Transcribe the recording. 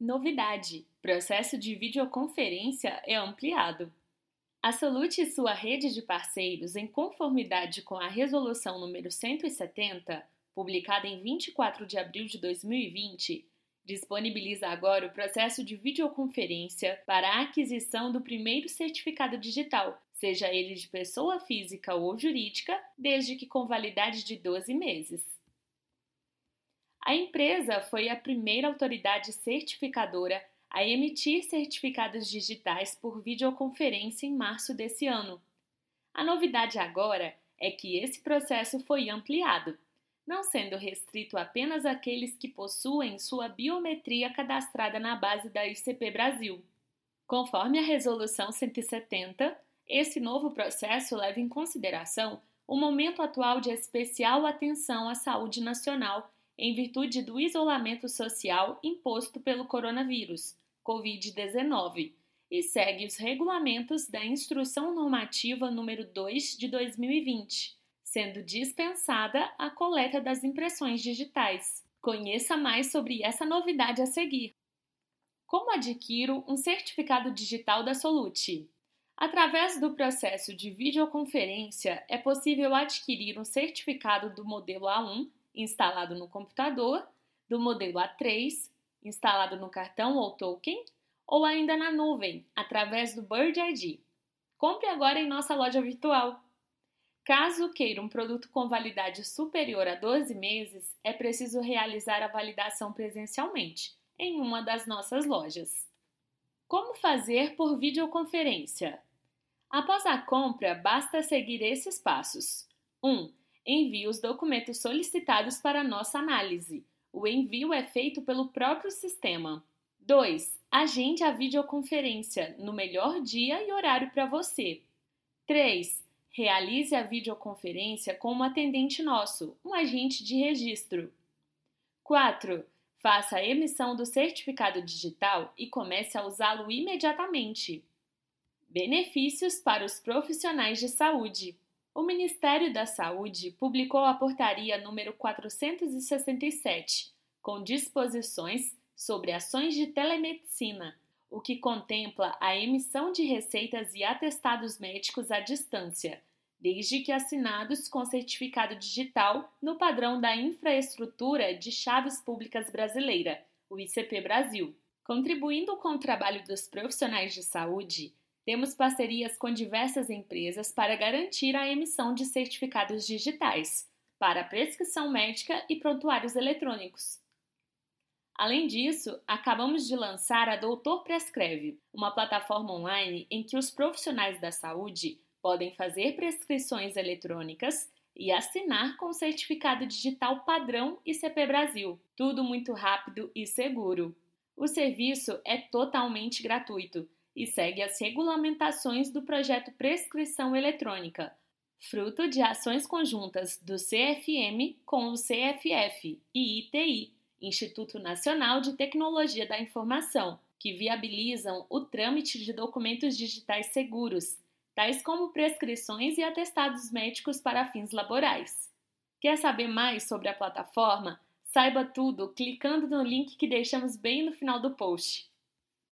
Novidade: processo de videoconferência é ampliado. A Solute e sua rede de parceiros, em conformidade com a Resolução número 170, publicada em 24 de abril de 2020, disponibiliza agora o processo de videoconferência para a aquisição do primeiro certificado digital, seja ele de pessoa física ou jurídica, desde que com validade de 12 meses. A empresa foi a primeira autoridade certificadora a emitir certificados digitais por videoconferência em março desse ano. A novidade agora é que esse processo foi ampliado, não sendo restrito apenas àqueles que possuem sua biometria cadastrada na base da ICP Brasil. Conforme a Resolução 170, esse novo processo leva em consideração o momento atual de especial atenção à saúde nacional em virtude do isolamento social imposto pelo coronavírus, Covid-19, e segue os regulamentos da Instrução Normativa número 2 de 2020, sendo dispensada a coleta das impressões digitais. Conheça mais sobre essa novidade a seguir. Como adquiro um certificado digital da Solute? Através do processo de videoconferência, é possível adquirir um certificado do modelo A1 instalado no computador, do modelo A3, instalado no cartão ou token, ou ainda na nuvem, através do Bird ID. Compre agora em nossa loja virtual. Caso queira um produto com validade superior a 12 meses, é preciso realizar a validação presencialmente, em uma das nossas lojas. Como fazer por videoconferência? Após a compra, basta seguir esses passos. 1. Um, envie os documentos solicitados para nossa análise. O envio é feito pelo próprio sistema. 2. Agende a videoconferência no melhor dia e horário para você. 3. Realize a videoconferência com um atendente nosso, um agente de registro. 4. Faça a emissão do certificado digital e comece a usá-lo imediatamente. Benefícios para os profissionais de saúde. O Ministério da Saúde publicou a Portaria número 467, com disposições sobre ações de telemedicina, o que contempla a emissão de receitas e atestados médicos à distância, desde que assinados com certificado digital no padrão da Infraestrutura de Chaves Públicas Brasileira, o ICP Brasil. Contribuindo com o trabalho dos profissionais de saúde, temos parcerias com diversas empresas para garantir a emissão de certificados digitais para prescrição médica e prontuários eletrônicos. Além disso, acabamos de lançar a Doutor Prescreve, uma plataforma online em que os profissionais da saúde podem fazer prescrições eletrônicas e assinar com certificado digital padrão ICP Brasil. Tudo muito rápido e seguro. O serviço é totalmente gratuito e segue as regulamentações do projeto Prescrição Eletrônica, fruto de ações conjuntas do CFM com o CFF e ITI, Instituto Nacional de Tecnologia da Informação, que viabilizam o trâmite de documentos digitais seguros, tais como prescrições e atestados médicos para fins laborais. Quer saber mais sobre a plataforma? Saiba tudo clicando no link que deixamos bem no final do post.